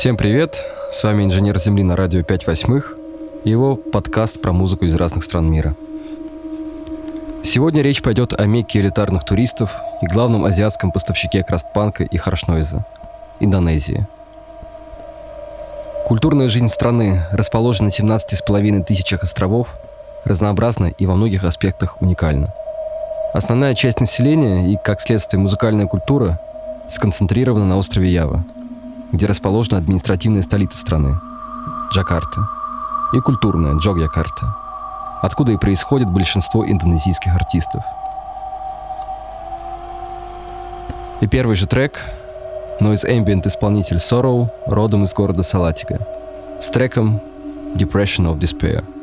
Всем привет! С вами инженер Земли на радио 5 восьмых и его подкаст про музыку из разных стран мира. Сегодня речь пойдет о мекке элитарных туристов и главном азиатском поставщике крастпанка и харшнойза – Индонезии. Культурная жизнь страны расположена на 17,5 тысячах островов, разнообразна и во многих аспектах уникальна. Основная часть населения и, как следствие, музыкальная культура сконцентрирована на острове Ява – где расположена административная столица страны – Джакарта, и культурная – Джогьякарта, откуда и происходит большинство индонезийских артистов. И первый же трек – Noise Ambient исполнитель Sorrow, родом из города Салатига, с треком Depression of Despair –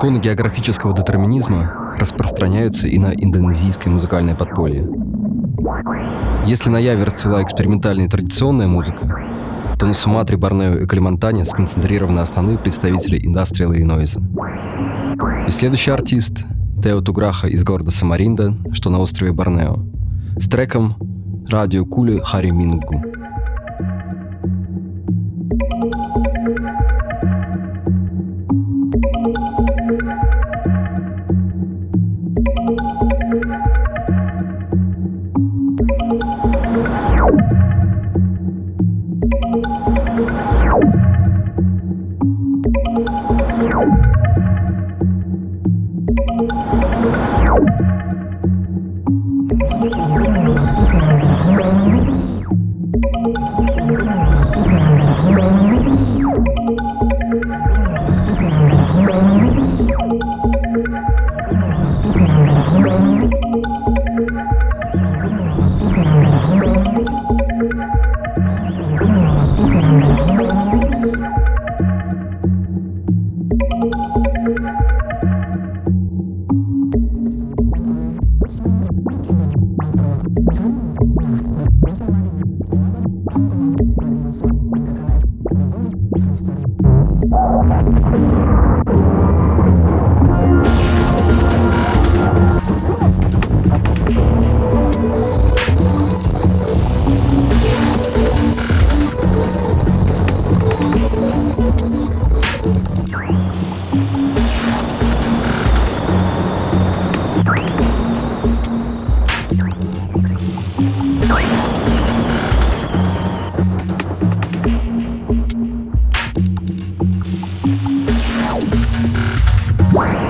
Законы географического детерминизма распространяются и на индонезийское музыкальное подполье. Если на Яве расцвела экспериментальная и традиционная музыка, то на Суматре, Борнео и Калимантане сконцентрированы основные представители индастриала и нойза. И следующий артист — Тео Туграха из города Самаринда, что на острове Борнео, с треком «Радио Кули Хари Мингу». Wow.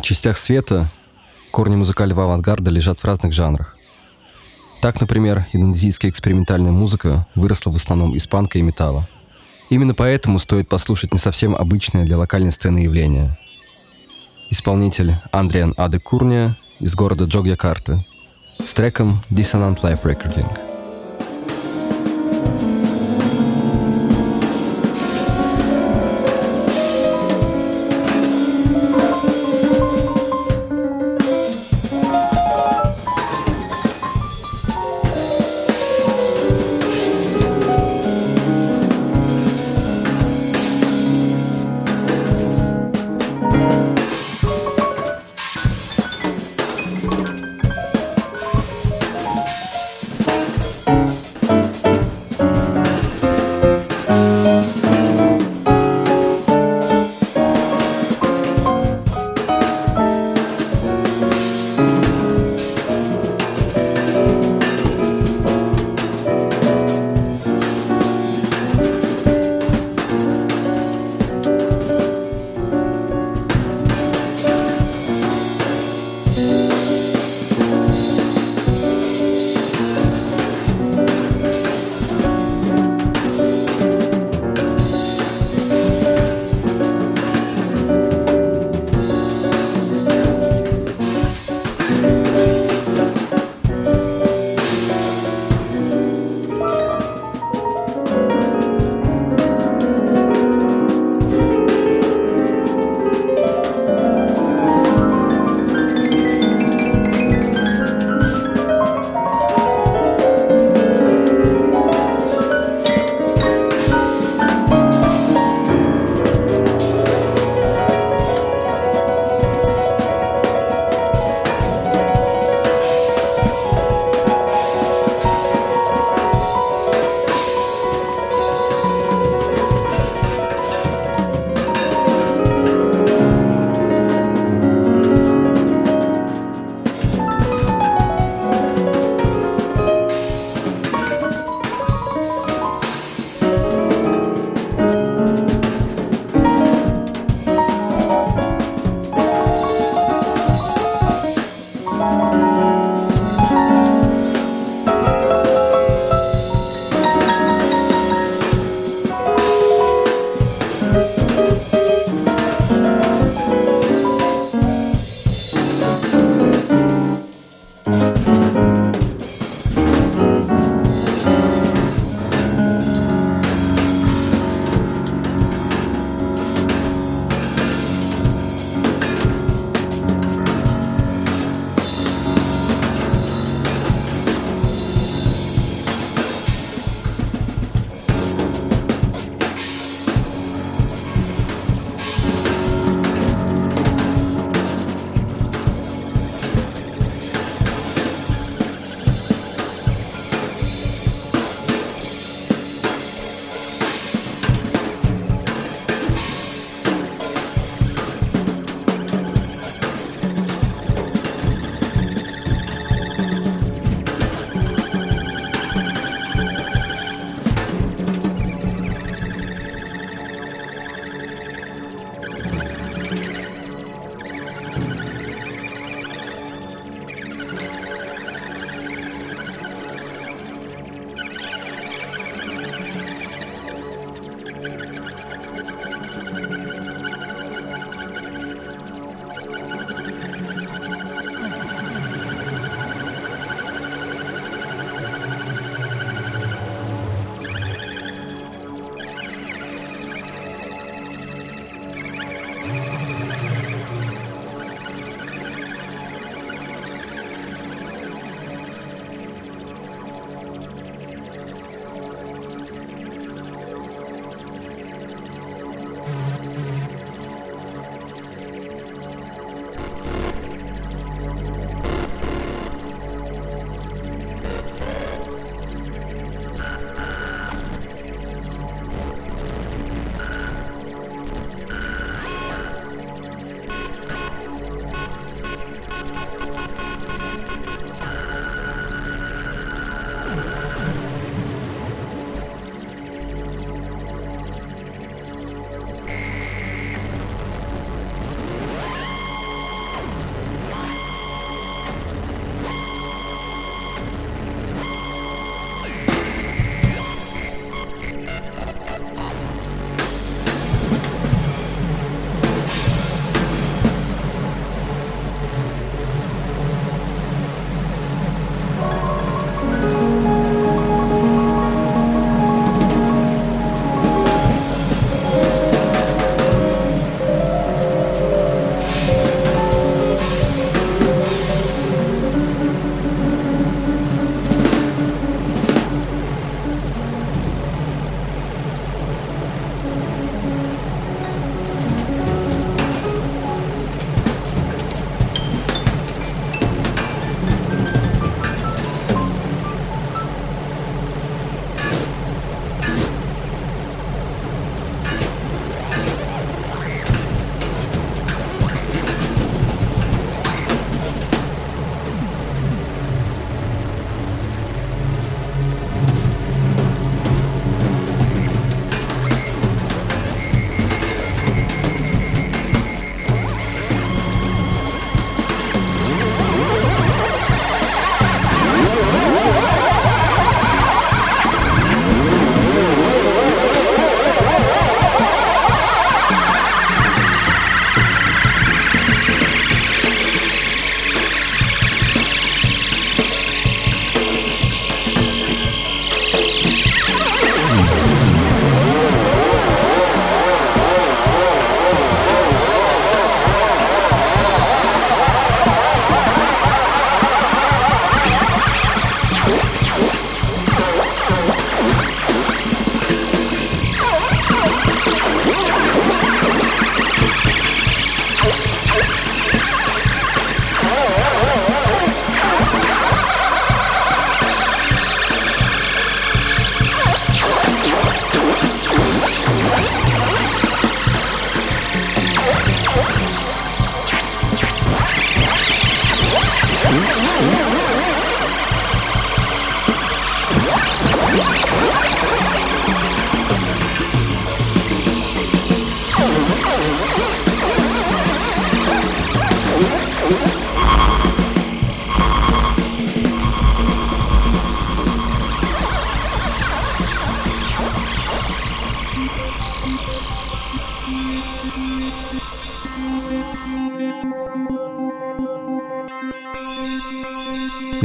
Разных частях света корни музыкального авангарда лежат в разных жанрах. Так, например, индонезийская экспериментальная музыка выросла в основном из панка и металла. Именно поэтому стоит послушать не совсем обычное для локальной сцены явление. Исполнитель Андриан Аде Курния из города Джогьякарта с треком Dissonant Life Recording.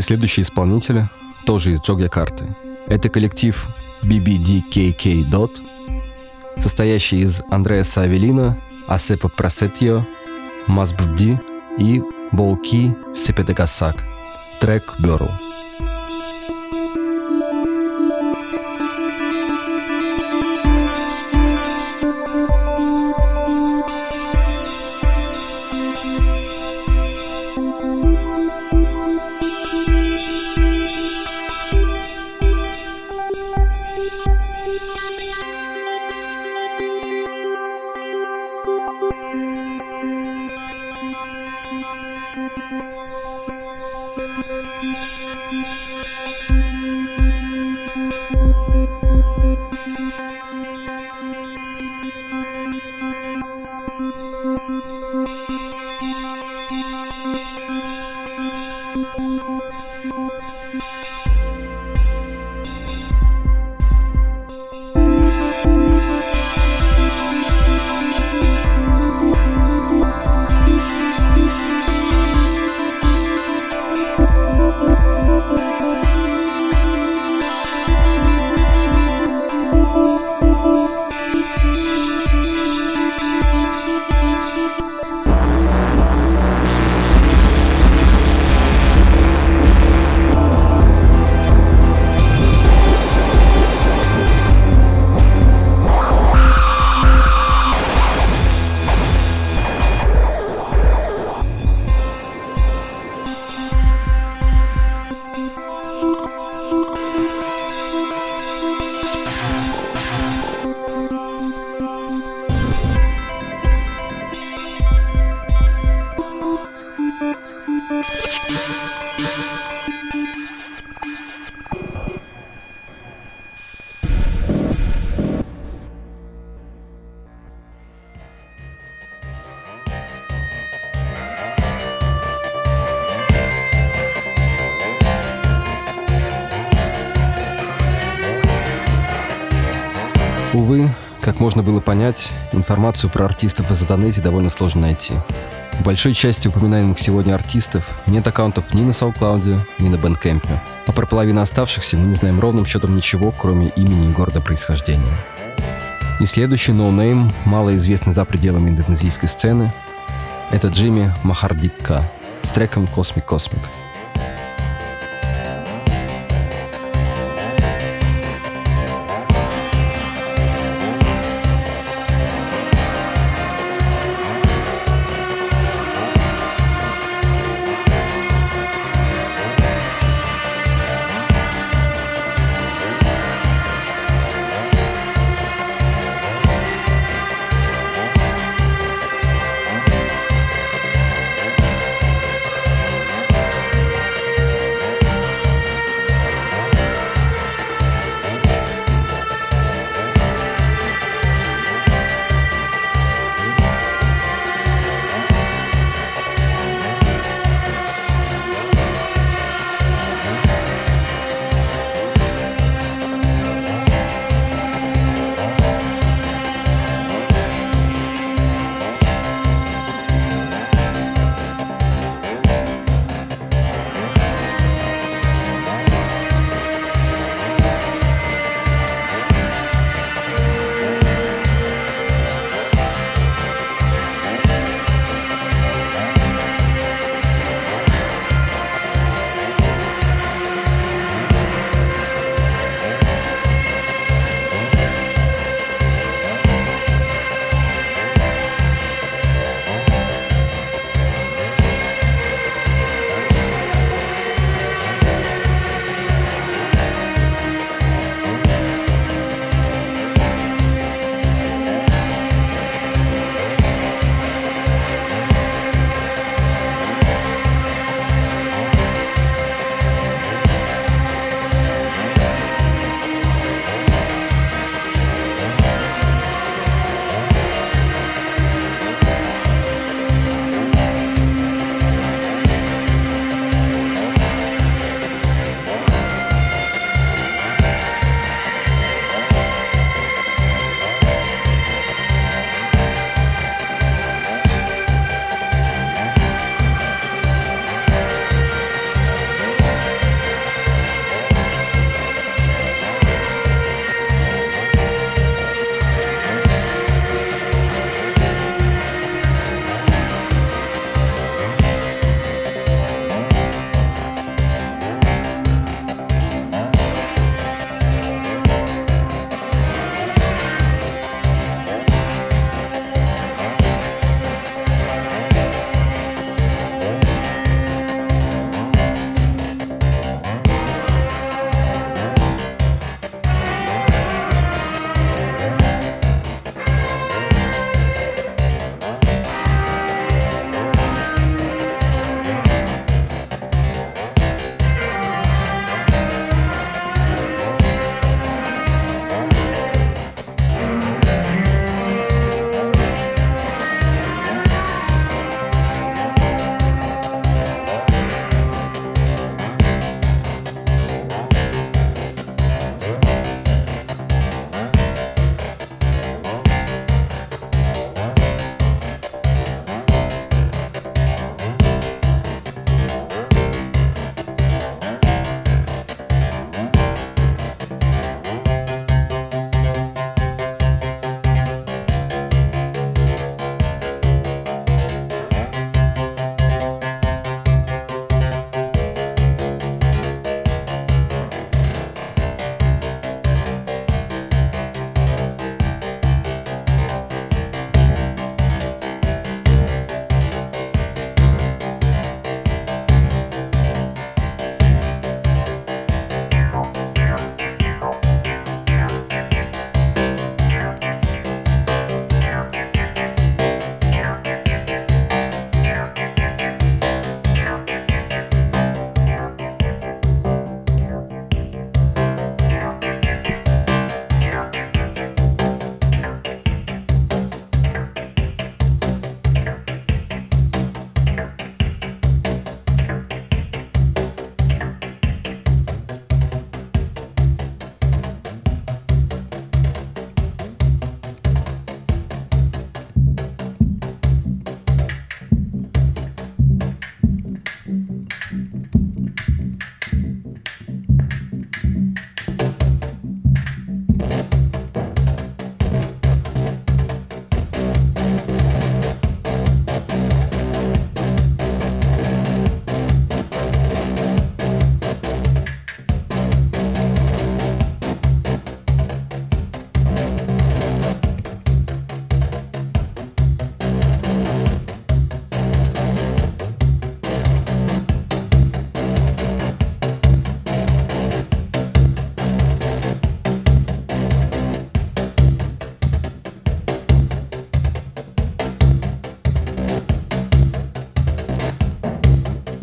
Следующие исполнители тоже из Джогьякарты. Это коллектив BBDKK Dot, состоящий из Андреаса Авелина, Асепа Просетьо, Мазбвди и Болки Сепедегасак. Трек «Бёрл». Понять, информацию про артистов в Азатонете довольно сложно найти. У большой части упоминаемых сегодня артистов нет аккаунтов ни на SoundCloud, ни на Bandcamp. А про половину оставшихся мы не знаем ровным счетом ничего, кроме имени и города происхождения. И следующий ноунейм, малоизвестный за пределами индонезийской сцены, это Джимми Махардикка с треком «Cosmic Cosmic».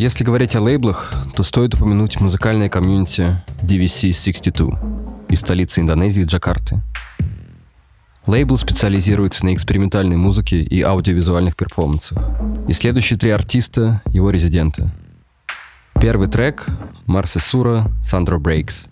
Если говорить о лейблах, то стоит упомянуть музыкальное комьюнити DVC62 из столицы Индонезии Джакарты. Лейбл специализируется на экспериментальной музыке и аудиовизуальных перформансах. И следующие три артиста — его резиденты. Первый трек — Марси Сура «Sandro Breaks».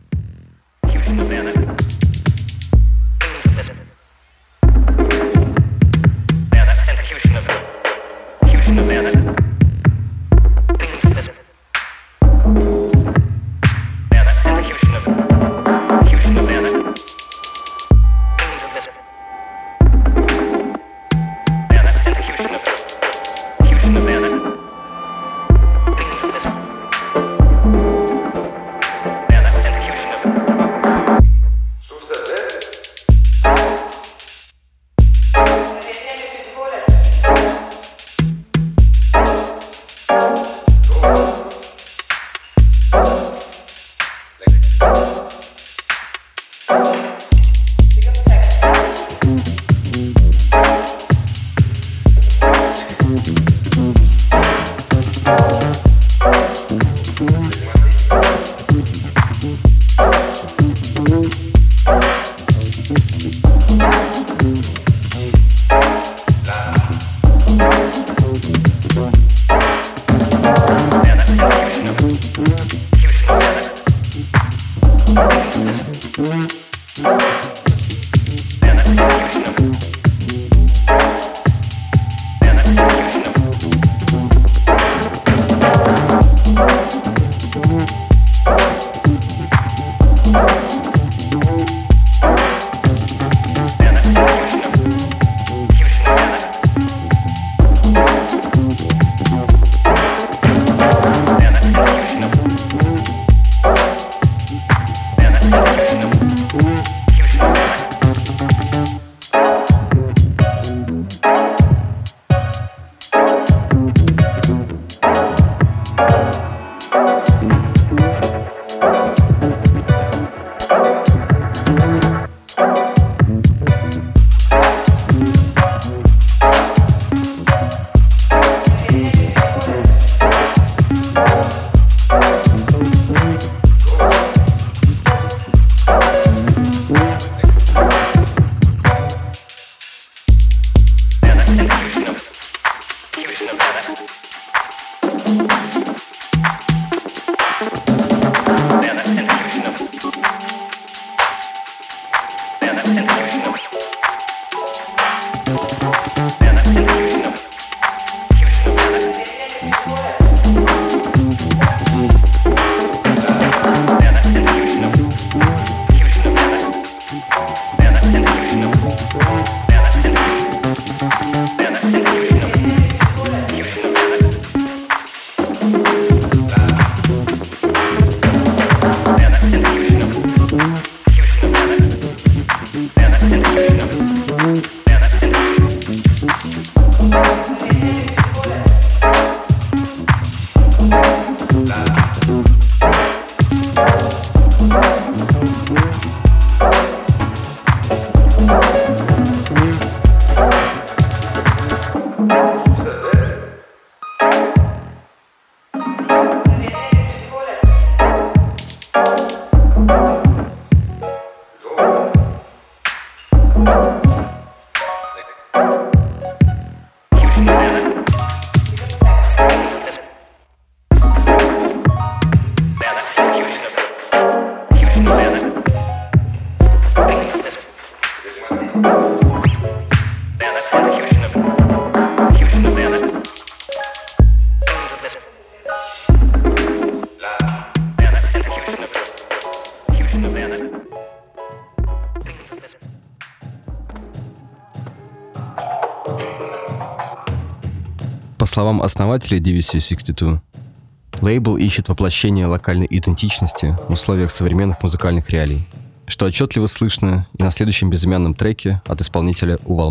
Словам основателя DVC-62, лейбл ищет воплощение локальной идентичности в условиях современных музыкальных реалий, что отчетливо слышно и на следующем безымянном треке от исполнителя Увал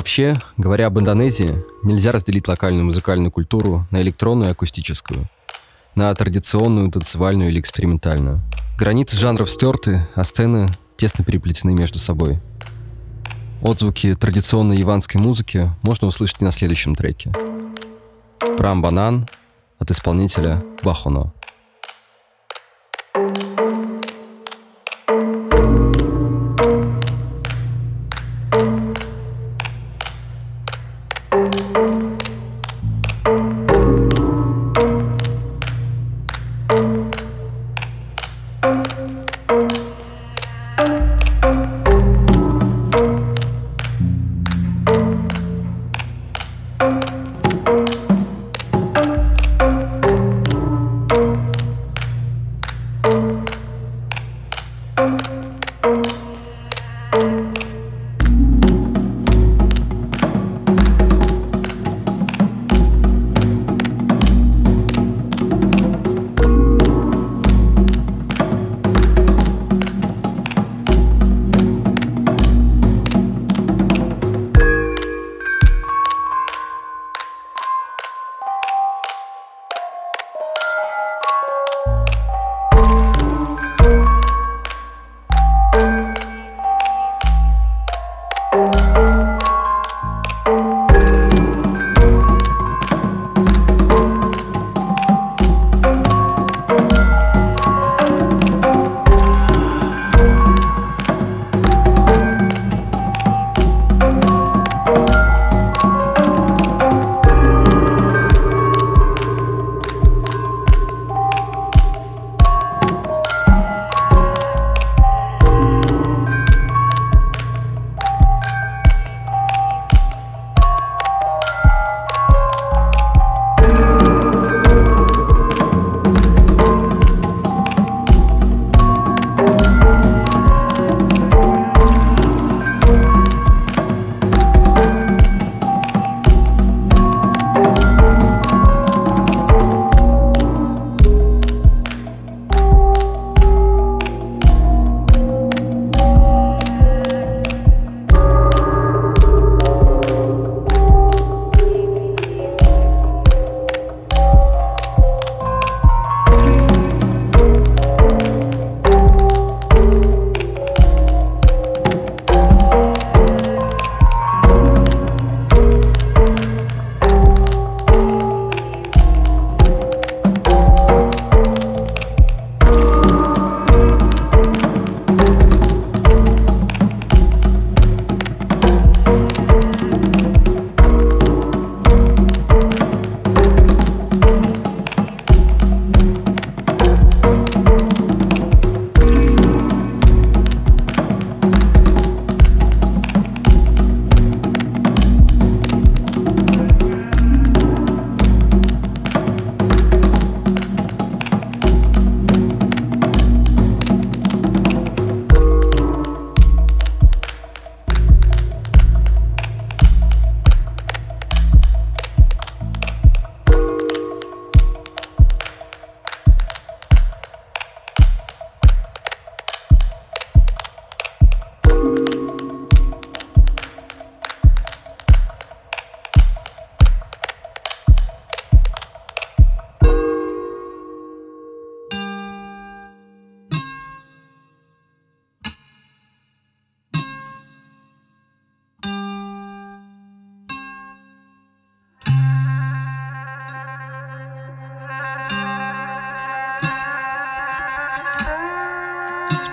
Вообще, говоря об Индонезии, нельзя разделить локальную музыкальную культуру на электронную и акустическую, на традиционную, танцевальную или экспериментальную. Границы жанров стерты, а сцены тесно переплетены между собой. Отзвуки традиционной яванской музыки можно услышать на следующем треке. Прам Банан от исполнителя Бахоно.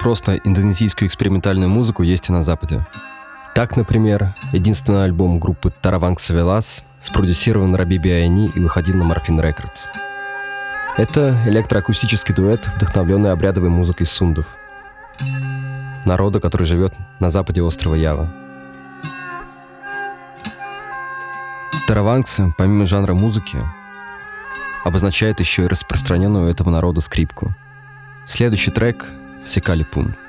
Спрос на индонезийскую экспериментальную музыку есть и на Западе. Так, например, единственный альбом группы Тараванг Савелас спродюсирован Раби Биайни и выходил на Morphine Records. Это электроакустический дуэт, вдохновленный обрядовой музыкой сундов, народа, который живет на западе острова Ява. Таравангцы, помимо жанра музыки, обозначает еще и распространенную у этого народа скрипку. Следующий трек se ka lë.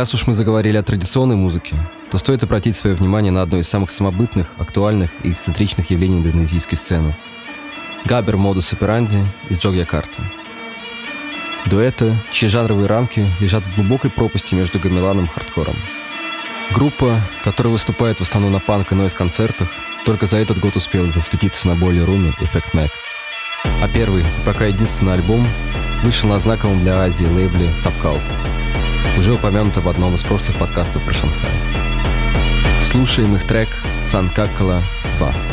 Раз уж мы заговорили о традиционной музыке, то стоит обратить свое внимание на одно из самых самобытных, актуальных и эксцентричных явлений индонезийской сцены – Габер Модус Операнди из Джогьякарта. Дуэты, чьи жанровые рамки лежат в глубокой пропасти между гамеланом и хардкором. Группа, которая выступает в основном на панк и нойз-концертах, только за этот год успела засветиться на более руме Effect Mac. А первый, пока единственный альбом, вышел на знаковом для Азии лейбле Subcult, уже упомянуто в одном из прошлых подкастов про Шанхай. Слушаем их трек «Санкакала 2».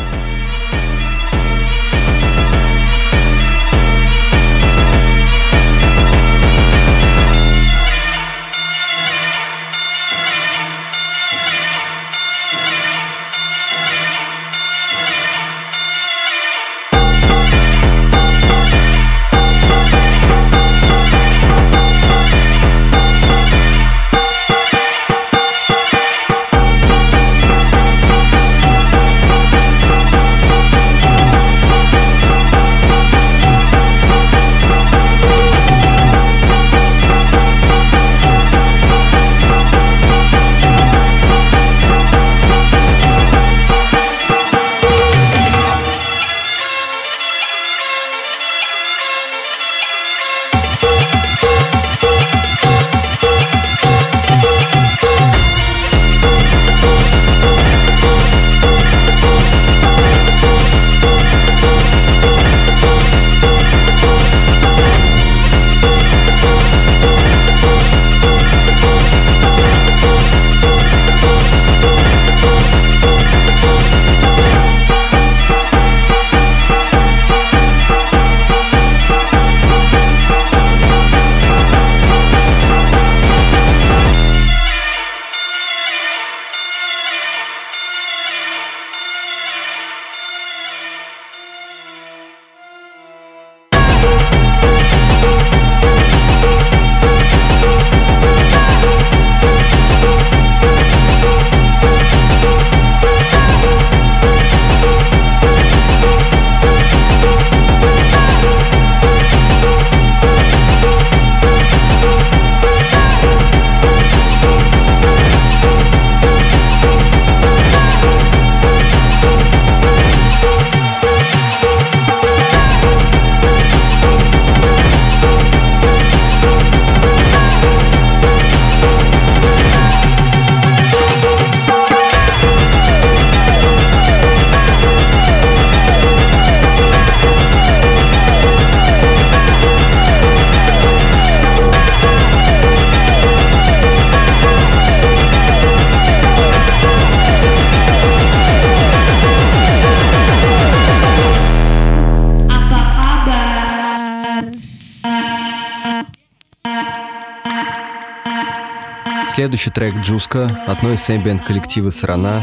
Следующий трек «Джуска» относится эмбиент коллектива «Сарана»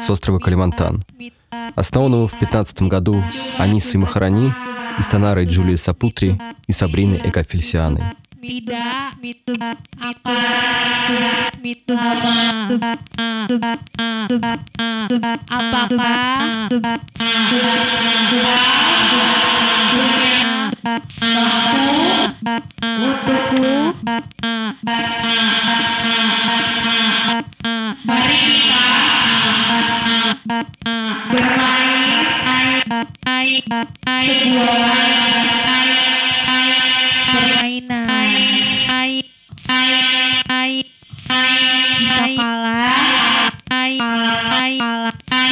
с острова Калимантан. Основанного в 15 году Анисой Махарани, Истанарой Джулией Сапутри и Сабриной Экафельсианой. Satu untukku. Mari kita permainan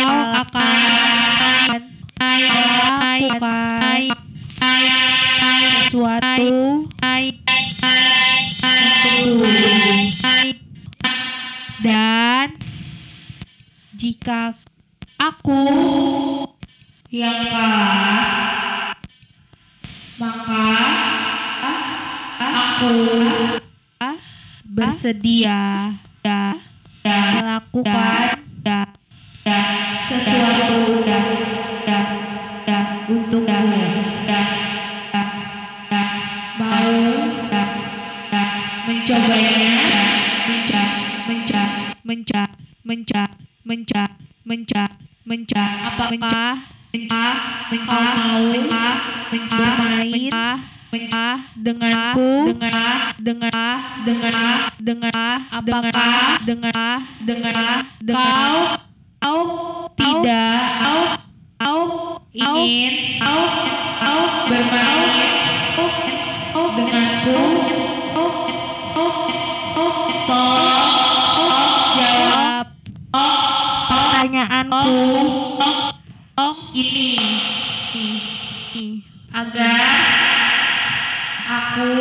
kau akan lakukan sesuatu dan jika aku yang kalah maka aku bersedia melakukan sesuatu menca menca menca menca menca apa menca menca menca mau menca menca menca ah dengan aku, dengan, ah dengan, dengan, dengan, apakah dengan, dengan, kau, kau tidak. kau kau ingin. kau kau bermain kau denganku. Oh ini agar aku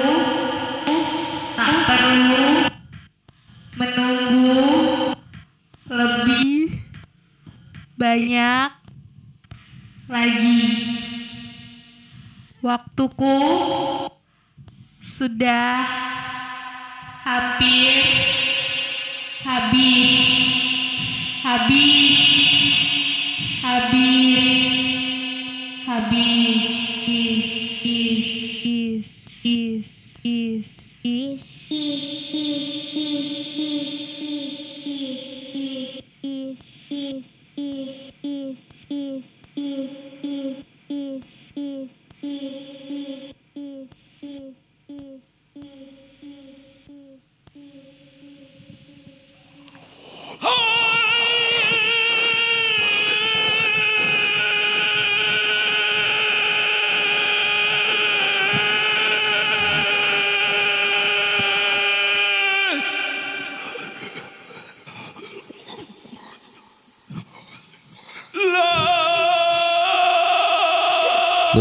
tak perlu menunggu lebih banyak lagi. Waktuku sudah hampir habis habis. Habis. Habis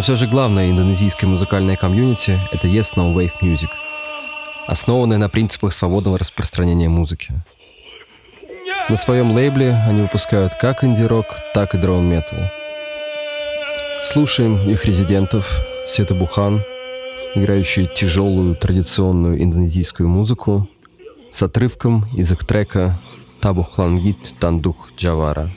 все же главное индонезийское музыкальное комьюнити — это Yes No Wave Music, основанное на принципах свободного распространения музыки. На своем лейбле они выпускают как инди-рок, так и дрон-метал. Слушаем их резидентов Сета Бухан, играющие тяжелую традиционную индонезийскую музыку, с отрывком из их трека «Табухлангит Тандух Джавара».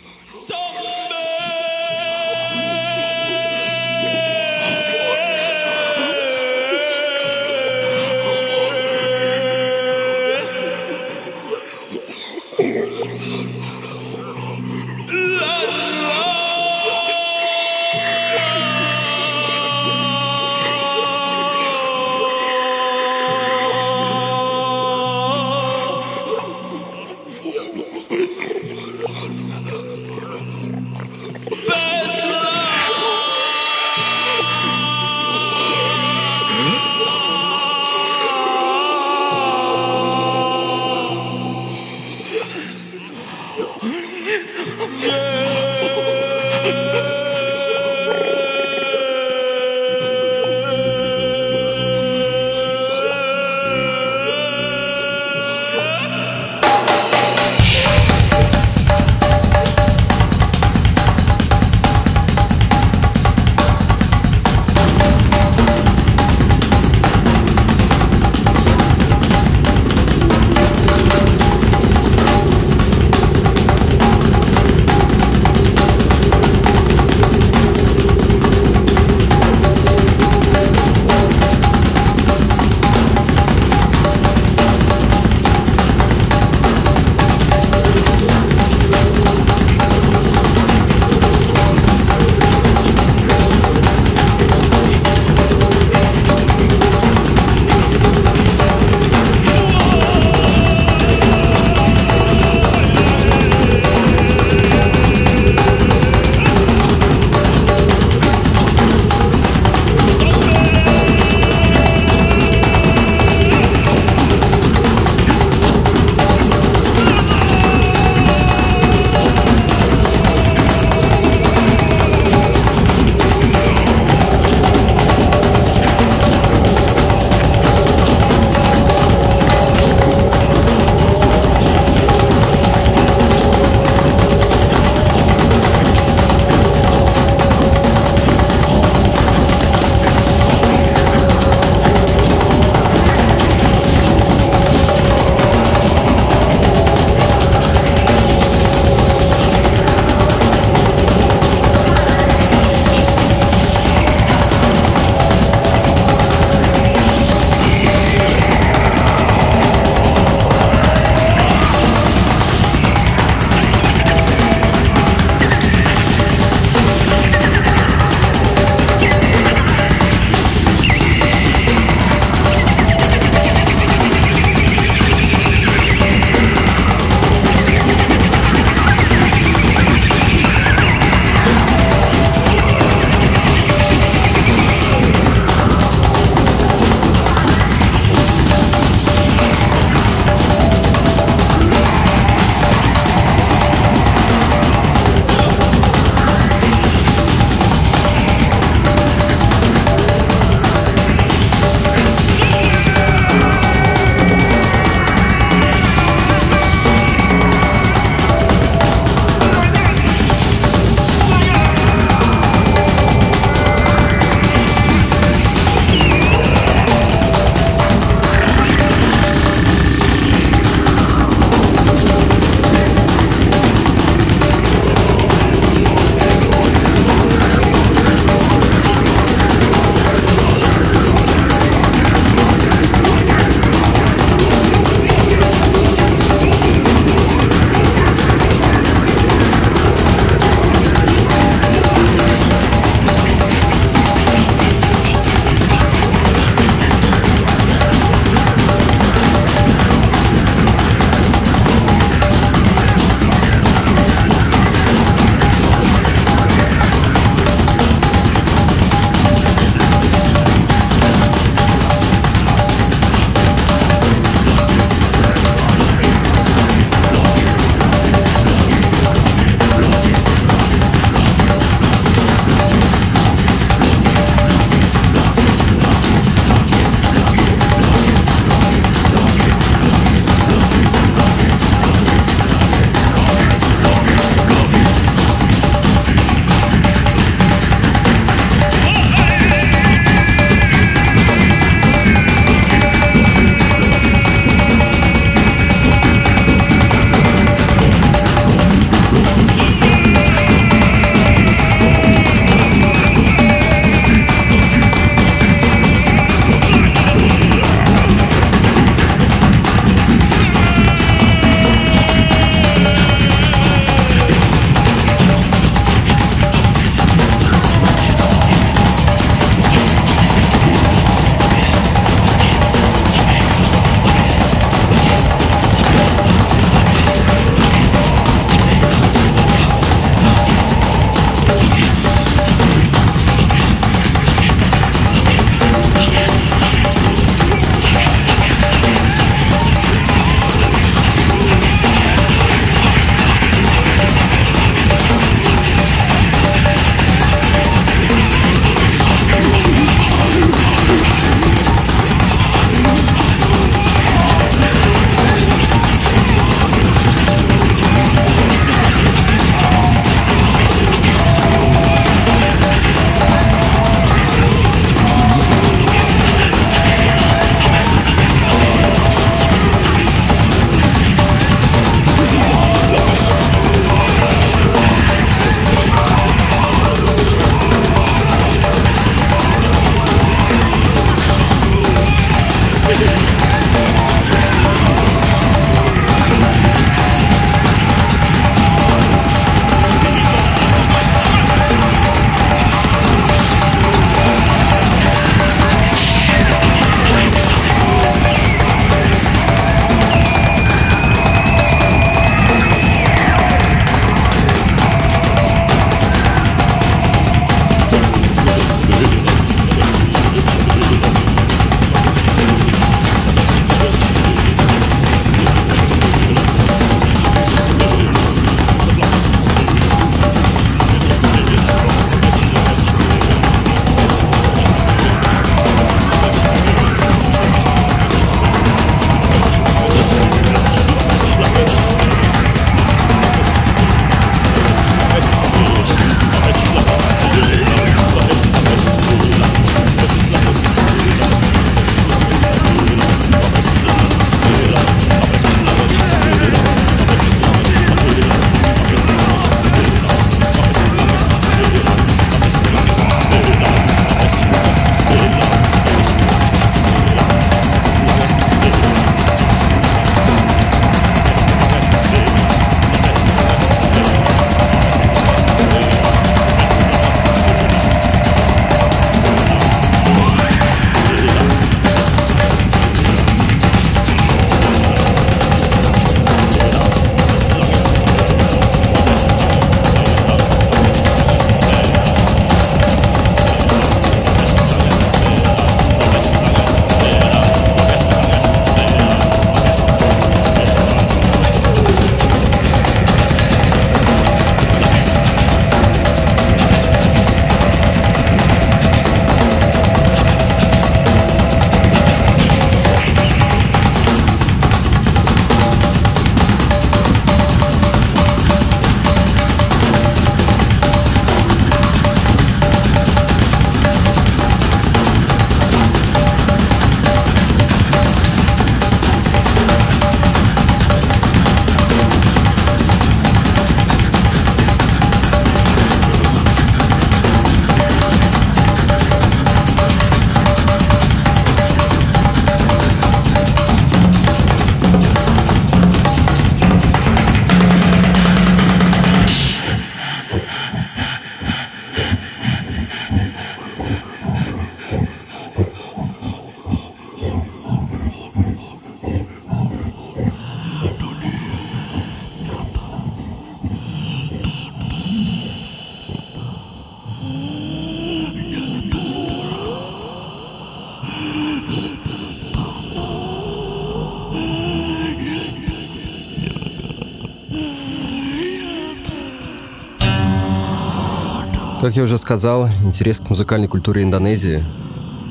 Как я уже сказал, интерес к музыкальной культуре Индонезии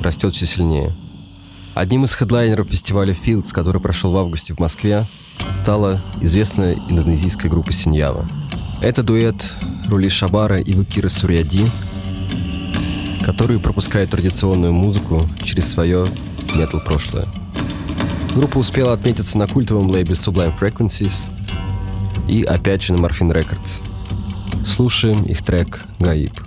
растет все сильнее. Одним из хедлайнеров фестиваля Fields, который прошел в августе в Москве, стала известная индонезийская группа Синьява. Это дуэт Рули Шабара и Вакира Сурьяди, который пропускает традиционную музыку через свое метал-прошлое. Группа успела отметиться на культовом лейбле Sublime Frequencies и опять же на Morphine Records. Слушаем их трек «Гаиб».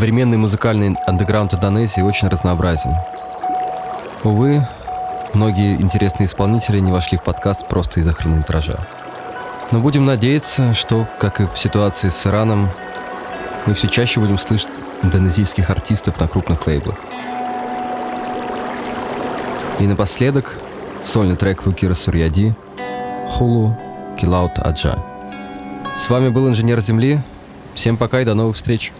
Современный музыкальный андеграунд Индонезии очень разнообразен. Увы, многие интересные исполнители не вошли в подкаст просто из-за хронометража. Но будем надеяться, что, как и в ситуации с Ираном, мы все чаще будем слышать индонезийских артистов на крупных лейблах. И напоследок сольный трек Вукира Сурьяди «Хулу Килаут Аджа». С вами был Инженер Земли. Всем пока и до новых встреч.